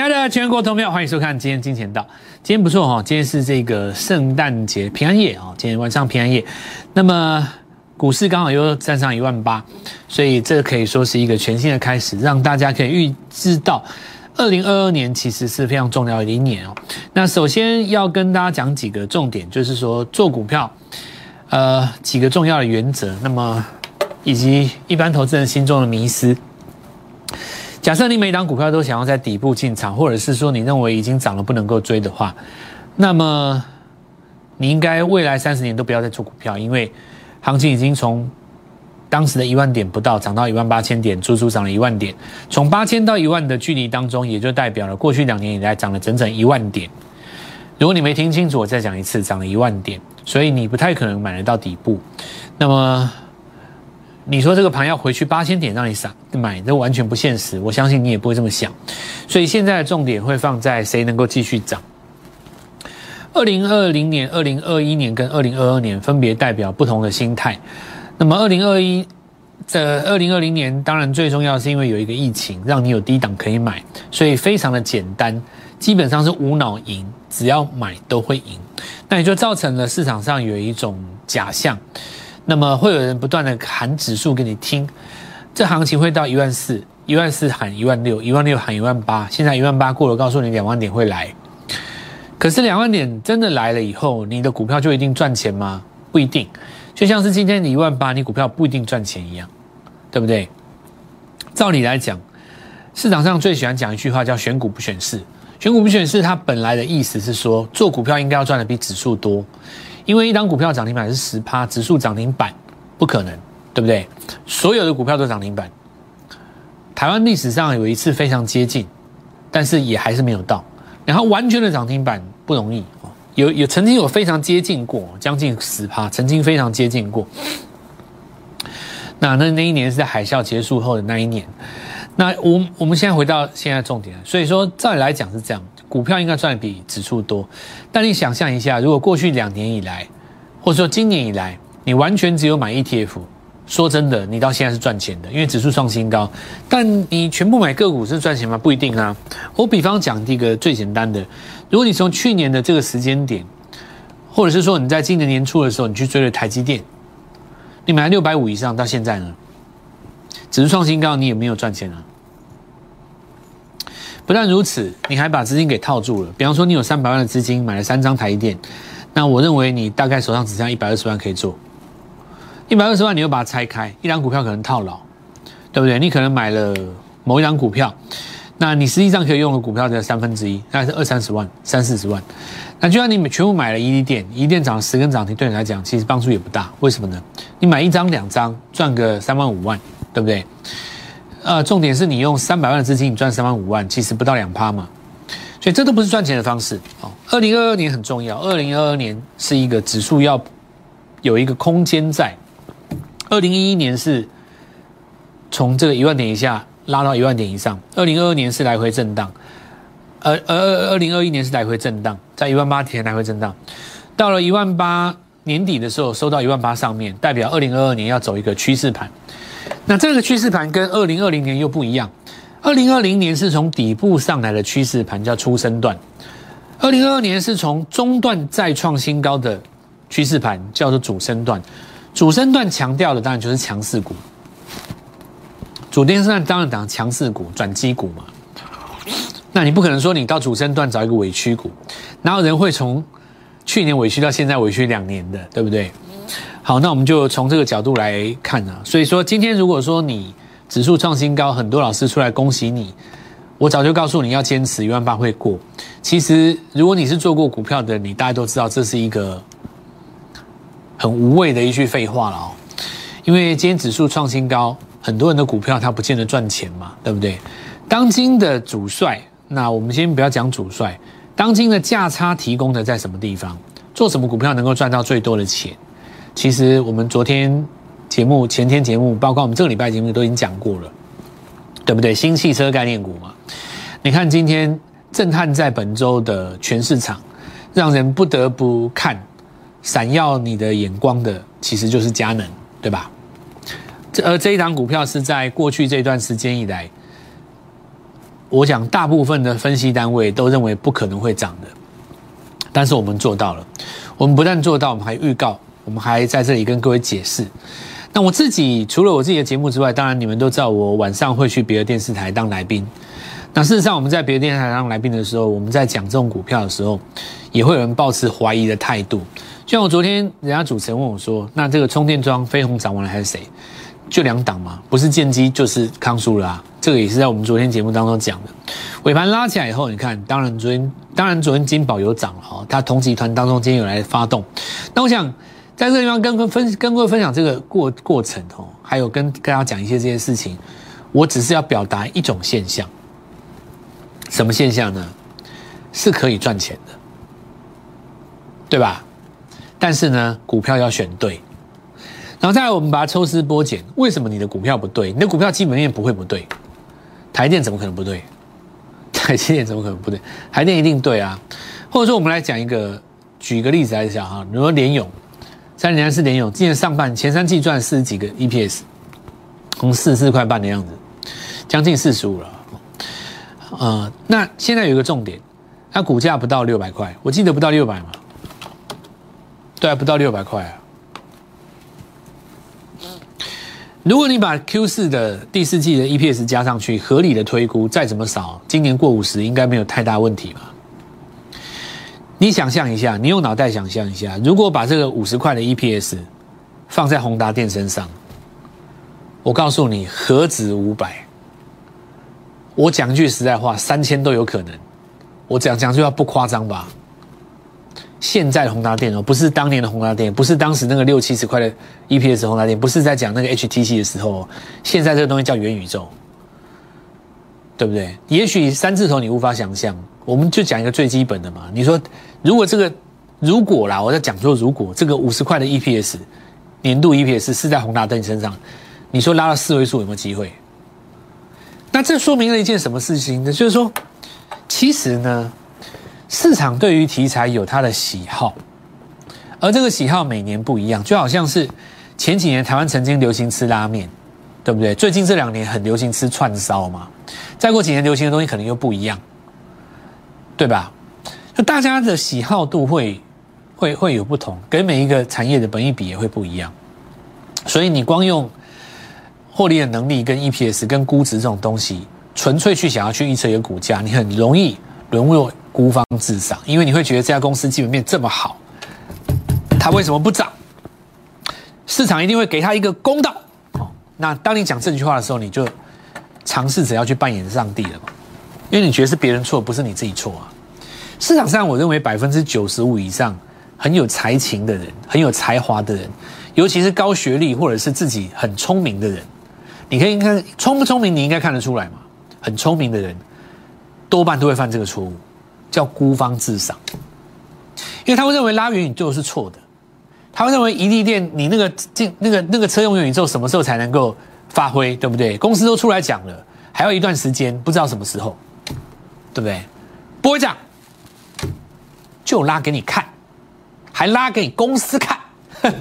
亲爱的全国投票，欢迎收看今天金钱道。今天不错哈，今天是这个圣诞节平安夜啊，今天晚上平安夜。那么股市刚好又站上一万八，所以这可以说是一个全新的开始，让大家可以预知到二零二二年其实是非常重要的一年哦。那首先要跟大家讲几个重点，就是说做股票，呃，几个重要的原则，那么以及一般投资人心中的迷思。假设你每档股票都想要在底部进场，或者是说你认为已经涨了不能够追的话，那么你应该未来三十年都不要再做股票，因为行情已经从当时的一万点不到涨到一万八千点，足足涨了一万点。从八千到一万的距离当中，也就代表了过去两年以来涨了整整一万点。如果你没听清楚，我再讲一次，涨了一万点，所以你不太可能买得到底部。那么。你说这个盘要回去八千点让你散买，这完全不现实。我相信你也不会这么想，所以现在的重点会放在谁能够继续涨。二零二零年、二零二一年跟二零二二年分别代表不同的心态。那么二零二一的二零二零年，当然最重要是因为有一个疫情，让你有低档可以买，所以非常的简单，基本上是无脑赢，只要买都会赢。那也就造成了市场上有一种假象。那么会有人不断的喊指数给你听，这行情会到一万四，一万四喊一万六，一万六喊一万八，现在一万八过了，告诉你两万点会来。可是两万点真的来了以后，你的股票就一定赚钱吗？不一定，就像是今天你一万八，你股票不一定赚钱一样，对不对？照理来讲，市场上最喜欢讲一句话叫选股不选市，选股不选市，它本来的意思是说做股票应该要赚的比指数多。因为一张股票涨停板是十趴，指数涨停板不可能，对不对？所有的股票都涨停板。台湾历史上有一次非常接近，但是也还是没有到。然后完全的涨停板不容易有有曾经有非常接近过，将近十趴，曾经非常接近过。那那那一年是在海啸结束后的那一年。那我我们现在回到现在重点，所以说照理来讲是这样。股票应该赚比指数多，但你想象一下，如果过去两年以来，或者说今年以来，你完全只有买 ETF，说真的，你到现在是赚钱的，因为指数创新高。但你全部买个股是赚钱吗？不一定啊。我比方讲一个最简单的，如果你从去年的这个时间点，或者是说你在今年年初的时候，你去追了台积电，你买六百五以上，到现在呢，指数创新高，你也没有赚钱啊。不但如此，你还把资金给套住了。比方说，你有三百万的资金买了三张台电，那我认为你大概手上只剩一百二十万可以做。一百二十万，你又把它拆开，一张股票可能套牢，对不对？你可能买了某一张股票，那你实际上可以用的股票的三分之一，大概是二三十万、三四十万。那就算你全部买了一电，一电涨了十根涨停，对你来讲其实帮助也不大。为什么呢？你买一张、两张，赚个三万五万，对不对？呃，重点是你用三百万的资金，你赚三万五万，其实不到两趴嘛，所以这都不是赚钱的方式。哦，二零二二年很重要，二零二二年是一个指数要有一个空间在。二零一一年是从这个一万点以下拉到一万点以上，二零二二年是来回震荡，而而二二零二一年是来回震荡，在一万八前来回震荡，到了一万八年底的时候收到一万八上面，代表二零二二年要走一个趋势盘。那这个趋势盘跟二零二零年又不一样，二零二零年是从底部上来的趋势盘，叫初升段；二零二二年是从中段再创新高的趋势盘，叫做主升段。主升段强调的当然就是强势股，主升段当然讲强势股、转机股嘛。那你不可能说你到主升段找一个委屈股，哪有人会从去年委屈到现在委屈两年的，对不对？好，那我们就从这个角度来看啊。所以说，今天如果说你指数创新高，很多老师出来恭喜你，我早就告诉你要坚持一万八会过。其实，如果你是做过股票的，你大家都知道这是一个很无谓的一句废话了哦。因为今天指数创新高，很多人的股票它不见得赚钱嘛，对不对？当今的主帅，那我们先不要讲主帅，当今的价差提供的在什么地方？做什么股票能够赚到最多的钱？其实我们昨天节目、前天节目，包括我们这个礼拜节目都已经讲过了，对不对？新汽车概念股嘛，你看今天震撼在本周的全市场，让人不得不看，闪耀你的眼光的，其实就是佳能，对吧？这而这一档股票是在过去这段时间以来，我想大部分的分析单位都认为不可能会涨的，但是我们做到了。我们不但做到，我们还预告，我们还在这里跟各位解释。那我自己除了我自己的节目之外，当然你们都知道我晚上会去别的电视台当来宾。那事实上我们在别的电视台当来宾的时候，我们在讲这种股票的时候，也会有人抱持怀疑的态度。就像我昨天人家主持人问我说：“那这个充电桩飞鸿涨完了还是谁？就两档嘛，不是建机就是康舒了啊。”这个也是在我们昨天节目当中讲的。尾盘拉起来以后，你看，当然昨天当然昨天金宝有涨了哈，它同集团当中今天有来发动。那我想。在这个地方跟跟分跟各位分享这个过过程哦，还有跟跟大家讲一些这些事情，我只是要表达一种现象，什么现象呢？是可以赚钱的，对吧？但是呢，股票要选对，然后再来我们把它抽丝剥茧，为什么你的股票不对？你的股票基本面不会不对，台电怎么可能不对？台积电怎么可能不对？台电一定对啊！或者说，我们来讲一个，举一个例子来讲哈，比如说联勇。三年是联勇，今年上半前三季赚四十几个 EPS，从四十四块半的样子，将近四十五了。呃，那现在有一个重点，它股价不到六百块，我记得不到六百嘛？对啊，不到六百块啊。如果你把 Q 四的第四季的 EPS 加上去，合理的推估，再怎么少，今年过五十应该没有太大问题吧？你想象一下，你用脑袋想象一下，如果把这个五十块的 EPS 放在宏达电身上，我告诉你，何止五百？我讲句实在话，三千都有可能。我讲讲句话不夸张吧？现在的宏达电哦，不是当年的宏达电，不是当时那个六七十块的 EPS 宏达电，不是在讲那个 HTC 的时候，现在这个东西叫元宇宙，对不对？也许三字头你无法想象。我们就讲一个最基本的嘛。你说，如果这个如果啦，我在讲说，如果这个五十块的 EPS 年度 EPS 是在宏达电身上，你说拉到四位数有没有机会？那这说明了一件什么事情呢？就是说，其实呢，市场对于题材有它的喜好，而这个喜好每年不一样。就好像是前几年台湾曾经流行吃拉面，对不对？最近这两年很流行吃串烧嘛。再过几年流行的东西可能又不一样。对吧？就大家的喜好度会会会有不同，跟每一个产业的本益比也会不一样。所以你光用获利的能力、跟 EPS、跟估值这种东西，纯粹去想要去预测一个股价，你很容易沦落孤芳自赏，因为你会觉得这家公司基本面这么好，它为什么不涨？市场一定会给他一个公道。那当你讲这句话的时候，你就尝试着要去扮演上帝了嘛。因为你觉得是别人错，不是你自己错啊。市场上，我认为百分之九十五以上很有才情的人，很有才华的人，尤其是高学历或者是自己很聪明的人，你可以看聪不聪明，你应该看得出来嘛。很聪明的人，多半都会犯这个错误，叫孤芳自赏。因为他会认为拉元宇宙是错的，他会认为一地电你那个进那个那个车用元宇宙什么时候才能够发挥，对不对？公司都出来讲了，还要一段时间，不知道什么时候。对不对？不会讲，就拉给你看，还拉给公司看，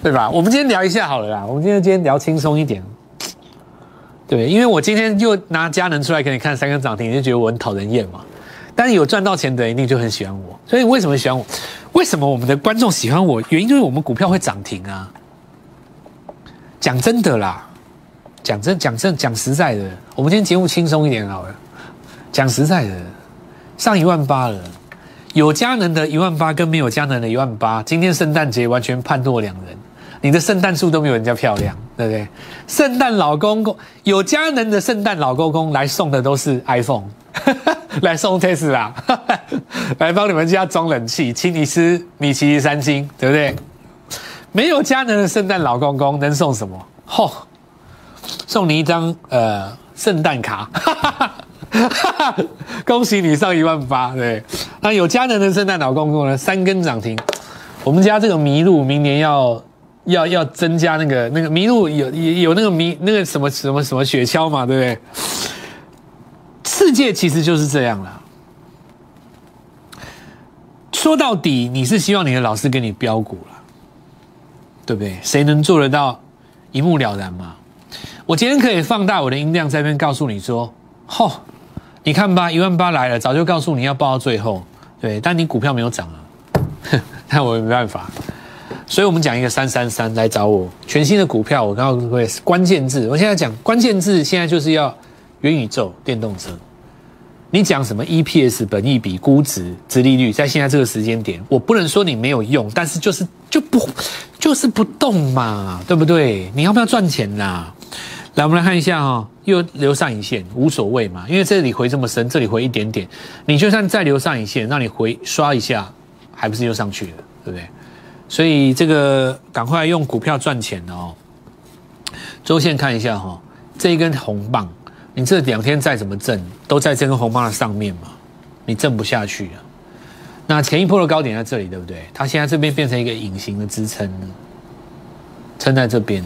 对吧？我们今天聊一下好了啦。我们今天今天聊轻松一点，对，因为我今天就拿佳能出来给你看三根涨停，你就觉得我很讨人厌嘛。但是有赚到钱的人一定就很喜欢我，所以为什么喜欢我？为什么我们的观众喜欢我？原因就是我们股票会涨停啊。讲真的啦。讲真讲真讲实在的，我们今天节目轻松一点好了。讲实在的，上一万八了，有佳能的一万八跟没有佳能的一万八，今天圣诞节完全判若两人。你的圣诞树都没有人家漂亮，对不对？圣诞老公公有佳能的圣诞老公公来送的都是 iPhone，来送 Tesla，来帮你们家装冷气，请你吃米其林三星，对不对？没有佳能的圣诞老公公能送什么？嚯！送你一张呃圣诞卡，恭喜你上一万八，对。那有佳能的圣诞老公公呢？三根涨停。我们家这个麋鹿明年要要要增加那个那个麋鹿有有那个麋那个什么什么什么雪橇嘛，对不对？世界其实就是这样了。说到底，你是希望你的老师给你标股了，对不对？谁能做得到一目了然嘛？我今天可以放大我的音量，在这边告诉你说，吼，你看吧，一万八来了，早就告诉你要报到最后，对，但你股票没有涨啊，那我也没办法。所以我们讲一个三三三来找我全新的股票，我告诉各位关键字，我现在讲关键字，现在就是要元宇宙、电动车。你讲什么 EPS、本益比、估值、殖利率，在现在这个时间点，我不能说你没有用，但是就是就不就是不动嘛，对不对？你要不要赚钱啦？来，我们来看一下哈，又留上影线，无所谓嘛，因为这里回这么深，这里回一点点，你就算再留上影线，让你回刷一下，还不是又上去了，对不对？所以这个赶快用股票赚钱哦。周线看一下哈，这一根红棒。你这两天再怎么挣，都在这根红棒的上面嘛，你挣不下去啊。那前一波的高点在这里，对不对？它现在这边变成一个隐形的支撑，撑在这边，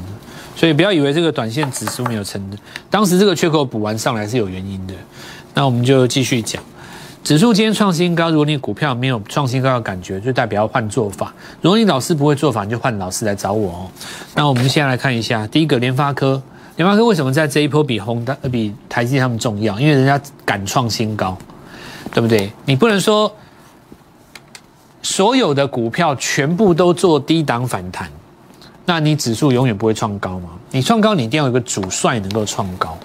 所以不要以为这个短线指数没有撑的，当时这个缺口补完上来是有原因的。那我们就继续讲，指数今天创新高，如果你股票没有创新高的感觉，就代表要换做法。如果你老师不会做法，你就换老师来找我哦。那我们现在来看一下，第一个联发科。联发科为什么在这一波比宏达、比台积他们重要？因为人家敢创新高，对不对？你不能说所有的股票全部都做低档反弹，那你指数永远不会创高嘛？你创高，你一定要有个主帅能够创高，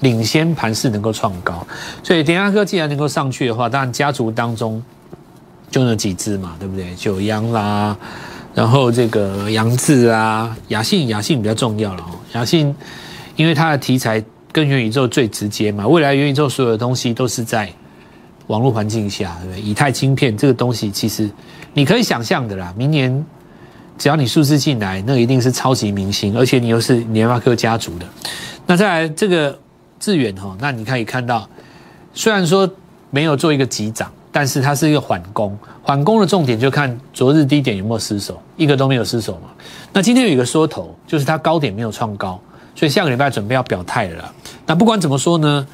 领先盘势能够创高。所以联发科既然能够上去的话，当然家族当中就那几只嘛，对不对？九阳啦。然后这个杨志啊，雅信雅信比较重要了哦。雅信，因为它的题材跟元宇宙最直接嘛，未来元宇宙所有的东西都是在网络环境下，对不对？以太晶片这个东西，其实你可以想象的啦。明年只要你数字进来，那一定是超级明星，而且你又是联发科家族的。那再来这个致远哈，那你可以看到，虽然说没有做一个急涨。但是它是一个缓攻，缓攻的重点就看昨日低点有没有失守，一个都没有失守嘛。那今天有一个缩头，就是它高点没有创高，所以下个礼拜准备要表态了。那不管怎么说呢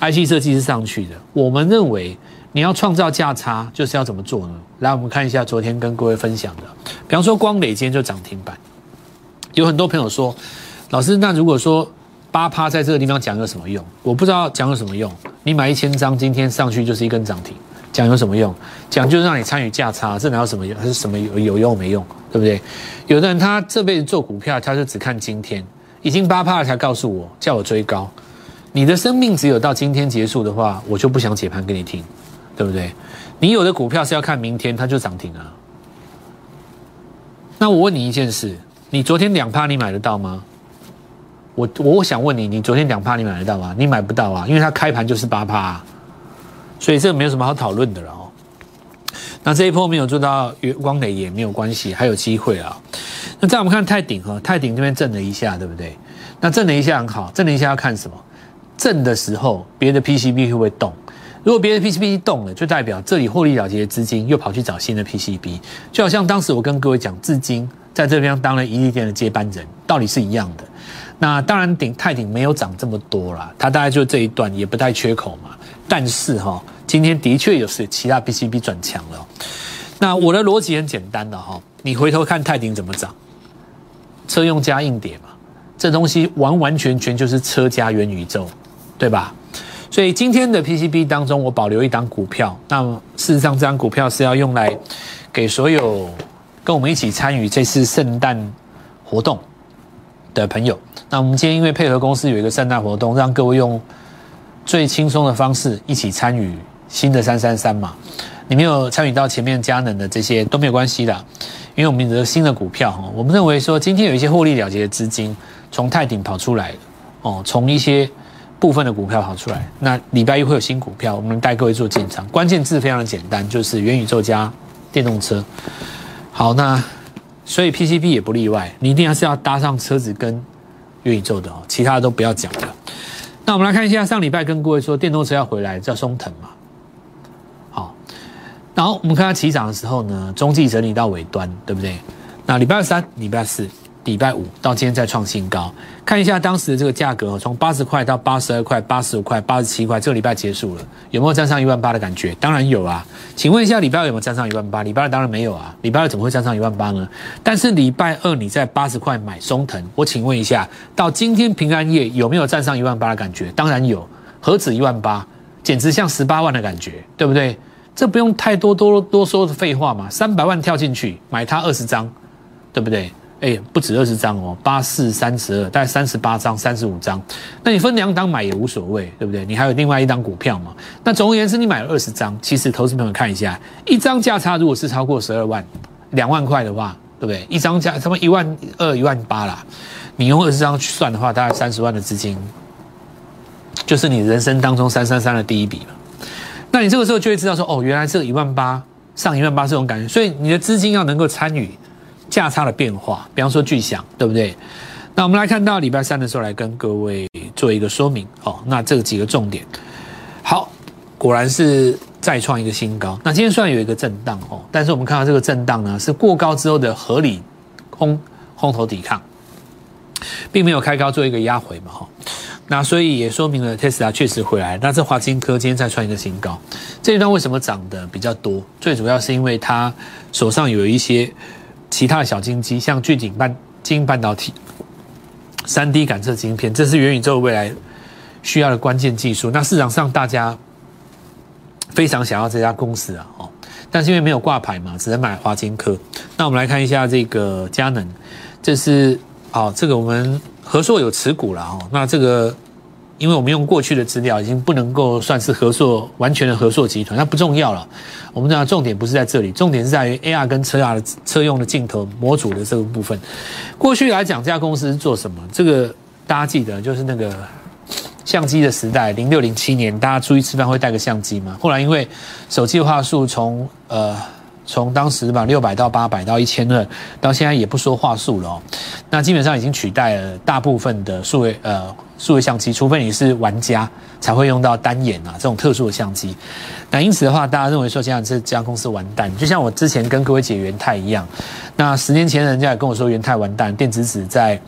，IC 设计是上去的。我们认为你要创造价差，就是要怎么做呢？来，我们看一下昨天跟各位分享的，比方说光磊今天就涨停板，有很多朋友说，老师，那如果说八趴在这个地方讲有什么用？我不知道讲有什么用。你买一千张，今天上去就是一根涨停。讲有什么用？讲就是让你参与价差，这哪有什么用？还是什么有有用没用？对不对？有的人他这辈子做股票，他就只看今天，已经八趴了才告诉我叫我追高。你的生命只有到今天结束的话，我就不想解盘给你听，对不对？你有的股票是要看明天它就涨停啊。那我问你一件事，你昨天两趴你买得到吗？我我想问你，你昨天两趴你买得到吗？你买不到啊，因为它开盘就是八趴。所以这个没有什么好讨论的了哦。那这一波没有做到月光磊也没有关系，还有机会啊。那再我们看泰鼎哈，泰鼎这边震了一下，对不对？那震了一下很好，震了一下要看什么？震的时候，别的 PCB 会不会动？如果别的 PCB 动了，就代表这里获利了结的资金又跑去找新的 PCB，就好像当时我跟各位讲，至今在这边当了一利店的接班人，道理是一样的。那当然顶泰鼎没有涨这么多啦，它大概就这一段也不带缺口嘛。但是哈，今天的确有是其他 PCB 转强了。那我的逻辑很简单的哈，你回头看泰鼎怎么涨，车用加硬碟嘛，这东西完完全全就是车加元宇宙，对吧？所以今天的 PCB 当中，我保留一档股票。那事实上，这张股票是要用来给所有跟我们一起参与这次圣诞活动的朋友。那我们今天因为配合公司有一个圣诞活动，让各位用。最轻松的方式，一起参与新的三三三嘛？你没有参与到前面佳能的这些都没有关系的，因为我们的新的股票哈，我们认为说今天有一些获利了结的资金从泰鼎跑出来哦，从一些部分的股票跑出来。那礼拜一会有新股票，我们带各位做进场。关键字非常的简单，就是元宇宙加电动车。好，那所以 PCB 也不例外，你一定还是要搭上车子跟元宇宙的哦，其他的都不要讲了。那我们来看一下，上礼拜跟各位说电动车要回来，叫松藤嘛。好，然后我们看它起涨的时候呢，中继整理到尾端，对不对？那礼拜三、礼拜四礼拜五到今天再创新高，看一下当时的这个价格，从八十块到八十二块、八十五块、八十七块，这个礼拜结束了，有没有站上一万八的感觉？当然有啊。请问一下，礼拜二有没有站上一万八？礼拜二当然没有啊。礼拜二怎么会站上一万八呢？但是礼拜二你在八十块买松藤，我请问一下，到今天平安夜有没有站上一万八的感觉？当然有，何止一万八，简直像十八万的感觉，对不对？这不用太多多多说的废话嘛，三百万跳进去买它二十张，对不对？哎，不止二十张哦，八四三十二，大概三十八张、三十五张。那你分两档买也无所谓，对不对？你还有另外一档股票嘛？那总而言之，你买了二十张，其实投资朋友看一下，一张价差如果是超过十二万、两万块的话，对不对？一张价他妈一万二、一万八啦，你用二十张去算的话，大概三十万的资金，就是你人生当中三三三的第一笔了。那你这个时候就会知道说，哦，原来这一万八上一万八这种感觉，所以你的资金要能够参与。价差的变化，比方说巨响，对不对？那我们来看到礼拜三的时候，来跟各位做一个说明哦。那这几个重点，好，果然是再创一个新高。那今天虽然有一个震荡哦，但是我们看到这个震荡呢，是过高之后的合理空空头抵抗，并没有开高做一个压回嘛哈。那所以也说明了特斯拉确实回来。那这华金科今天再创一个新高，这一段为什么涨得比较多？最主要是因为它手上有一些。其他的小金鸡，像巨景半晶半导体、三 D 感测晶片，这是元宇宙未来需要的关键技术。那市场上大家非常想要这家公司啊，哦，但是因为没有挂牌嘛，只能买华金科。那我们来看一下这个佳能，这是哦，这个我们合硕有持股了哦。那这个。因为我们用过去的资料，已经不能够算是合作完全的合作集团，那不重要了。我们讲重点不是在这里，重点是在于 AR 跟车 R 的车用的镜头模组的这个部分。过去来讲，这家公司是做什么？这个大家记得，就是那个相机的时代，零六零七年，大家出去吃饭会带个相机嘛。后来因为手机话术从呃。从当时吧六百到八百到一千二，到现在也不说话术了哦，那基本上已经取代了大部分的数位呃数位相机，除非你是玩家才会用到单眼啊这种特殊的相机。那因此的话，大家认为说现在这家公司完蛋，就像我之前跟各位解元泰一样，那十年前人家也跟我说元泰完蛋，电子纸在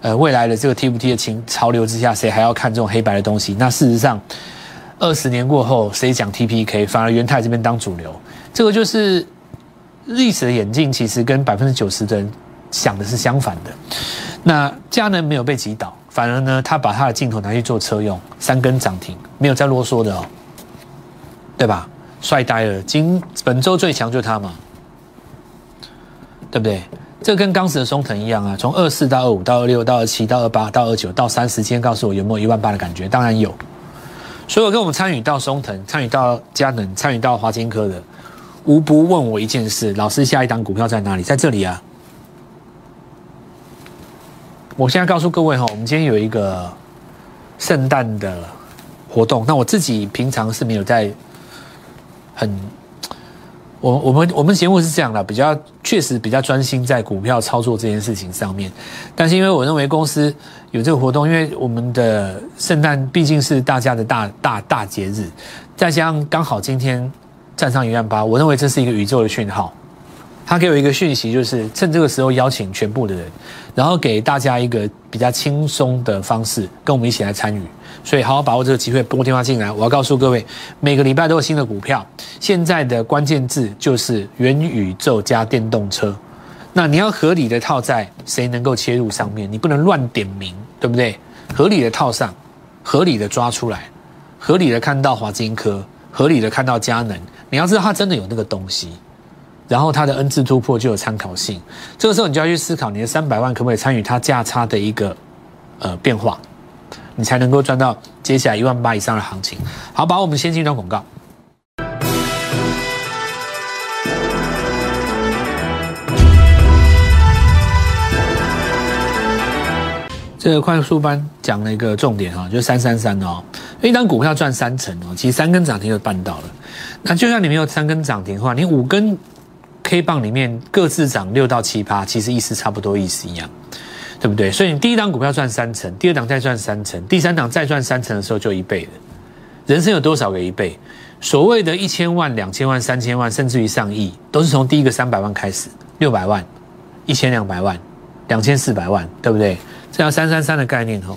呃未来的这个 TFT 的情潮流之下，谁还要看这种黑白的东西？那事实上，二十年过后，谁讲 TPK，反而元泰这边当主流，这个就是。历史的眼镜其实跟百分之九十的人想的是相反的。那佳能没有被击倒，反而呢，他把他的镜头拿去做车用，三根涨停，没有再啰嗦的哦，对吧？帅呆了，今本周最强就他嘛，对不对？这跟当时的松藤一样啊，从二四到二五到二六到二七到二八到二九到三十，今天告诉我有没有一万八的感觉？当然有。所有跟我们参与到松藤、参与到佳能、参与到华金科的。无不问我一件事：老师，下一档股票在哪里？在这里啊！我现在告诉各位哈，我们今天有一个圣诞的活动。那我自己平常是没有在很，我我们我们节目是这样的，比较确实比较专心在股票操作这件事情上面。但是因为我认为公司有这个活动，因为我们的圣诞毕竟是大家的大大大节日，再加上刚好今天。站上一万八，我认为这是一个宇宙的讯号。他给我一个讯息，就是趁这个时候邀请全部的人，然后给大家一个比较轻松的方式，跟我们一起来参与。所以好好把握这个机会，拨电话进来。我要告诉各位，每个礼拜都有新的股票。现在的关键字就是元宇宙加电动车。那你要合理的套在谁能够切入上面，你不能乱点名，对不对？合理的套上，合理的抓出来，合理的看到华金科，合理的看到佳能。你要知道，它真的有那个东西，然后它的 N 字突破就有参考性。这个时候，你就要去思考，你的三百万可不可以参与它价差的一个呃变化，你才能够赚到接下来一万八以上的行情。好，把我们先进一段广告。这个快速班讲了一个重点啊，就是三三三哦，一单股票赚三成哦，其实三根涨停就办到了。那就算你没有三根涨停的话，你五根 K 棒里面各自涨六到七趴，其实意思差不多意思一样，对不对？所以你第一档股票赚三成，第二档再赚三成，第三档再赚三成的时候就一倍了。人生有多少个一倍？所谓的一千万、两千万、三千万，甚至于上亿，都是从第一个三百万开始，六百万、一千两百万，两千四百万，对不对？这要三三三的概念哦。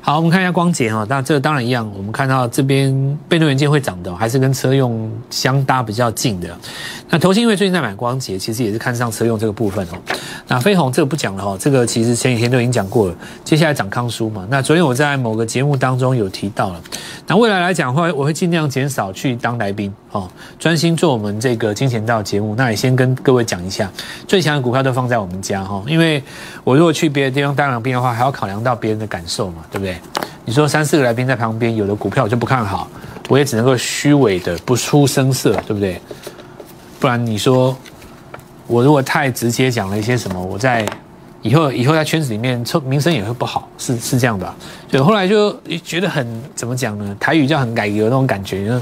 好，我们看一下光捷哈，那这个当然一样，我们看到这边被动元件会涨的，还是跟车用相搭比较近的。那投信因为最近在买光捷，其实也是看上车用这个部分哦。那飞鸿这个不讲了哈，这个其实前几天都已经讲过了。接下来涨康舒嘛，那昨天我在某个节目当中有提到了。那未来来讲的话，我会尽量减少去当来宾哦，专心做我们这个金钱道节目。那也先跟各位讲一下，最强的股票都放在我们家哈，因为我如果去别的地方当来宾的话，还要考量到别人的感受嘛，对不对？你说三四个来宾在旁边，有的股票我就不看好，我也只能够虚伪的不出声色，对不对？不然你说我如果太直接讲了一些什么，我在以后以后在圈子里面名声也会不好，是是这样吧？对，后来就觉得很怎么讲呢？台语叫很改革那种感觉，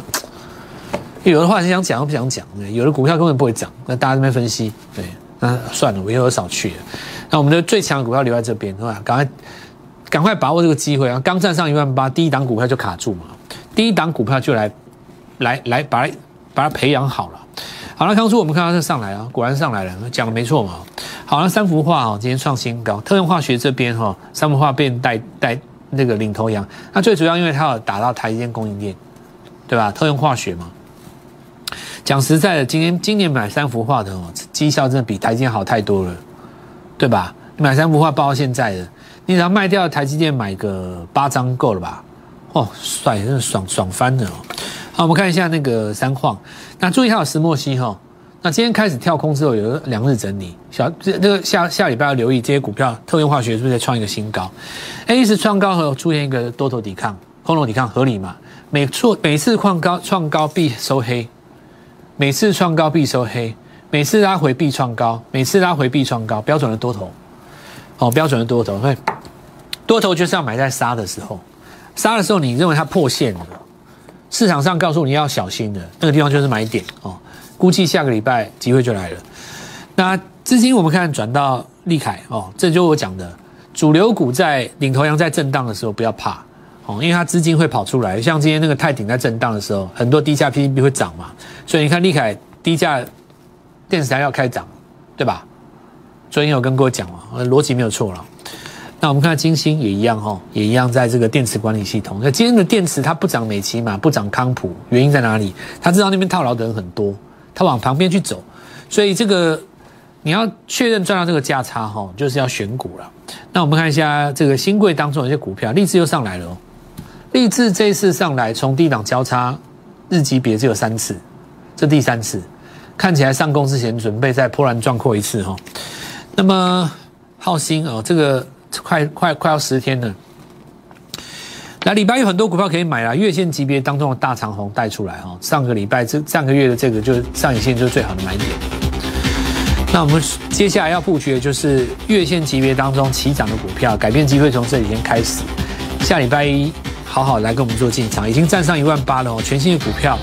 有的话是想讲又不想讲，有的股票根本不会涨，那大家这边分析，对，那算了，我以后少去了。那我们的最强股票留在这边，是吧？赶快。赶快把握这个机会啊！刚站上一万八，第一档股票就卡住嘛，第一档股票就来，来来把它把它培养好了。好了，康叔，我们看到这上来啊，果然上来了，讲的没错嘛。好了，三幅画哦，今天创新高，特用化学这边哈，三幅画变带带那个领头羊。那最主要因为它有打到台积电供应链，对吧？特用化学嘛。讲实在的，今天今年买三幅画的哦，绩效真的比台积电好太多了，对吧？买三幅画包到现在的。你只要卖掉台积电，买个八张够了吧？哦，帅，真的爽爽翻了哦！好，我们看一下那个三矿，那注意一下石墨烯哈。那今天开始跳空之后，有两日整理，小这这个下下礼拜要留意这些股票，特用化学是不是在创一个新高？A 是创高和出现一个多头抵抗、空头抵抗，合理嘛？每错每次创高创高必收黑，每次创高必收黑，每次拉回必创高，每次拉回必创高，标准的多头。哦，标准的多头会。多头就是要买在杀的时候，杀的时候你认为它破线了，市场上告诉你要小心的那个地方就是买点哦。估计下个礼拜机会就来了。那资金我们看转到利凯哦，这就是我讲的，主流股在领头羊在震荡的时候不要怕哦，因为它资金会跑出来。像今天那个泰鼎在震荡的时候，很多低价 PCB 会涨嘛，所以你看利凯低价电子台要开涨，对吧？昨天有跟各位讲嘛，逻辑没有错了。那我们看金星也一样哈，也一样在这个电池管理系统。那今天的电池它不涨美琪嘛，不涨康普，原因在哪里？他知道那边套牢的人很多，他往旁边去走，所以这个你要确认赚到这个价差哈，就是要选股了。那我们看一下这个新贵当中有些股票，励志又上来了。立志这一次上来，从低档交叉日级别只有三次，这第三次，看起来上攻之前准备再波澜壮阔一次哈。那么浩鑫哦，这个。快快快要十天了，那礼拜有很多股票可以买啦，月线级别当中的大长虹带出来哈，上个礼拜这上个月的这个就是上影线就是最好的买点。那我们接下来要布局的就是月线级别当中起涨的股票，改变机会从这几天开始，下礼拜一好好来跟我们做进场，已经站上一万八了哦，全新的股票，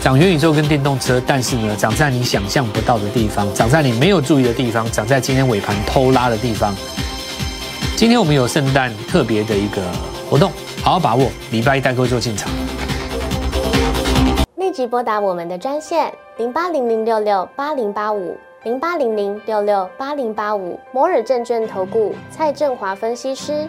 涨元宇宙跟电动车，但是呢，涨在你想象不到的地方，涨在你没有注意的地方，涨在今天尾盘偷拉的地方。今天我们有圣诞特别的一个活动，好好把握。礼拜一带各位做进场，立即拨打我们的专线零八零零六六八零八五零八零零六六八零八五摩尔证券投顾蔡振华分析师。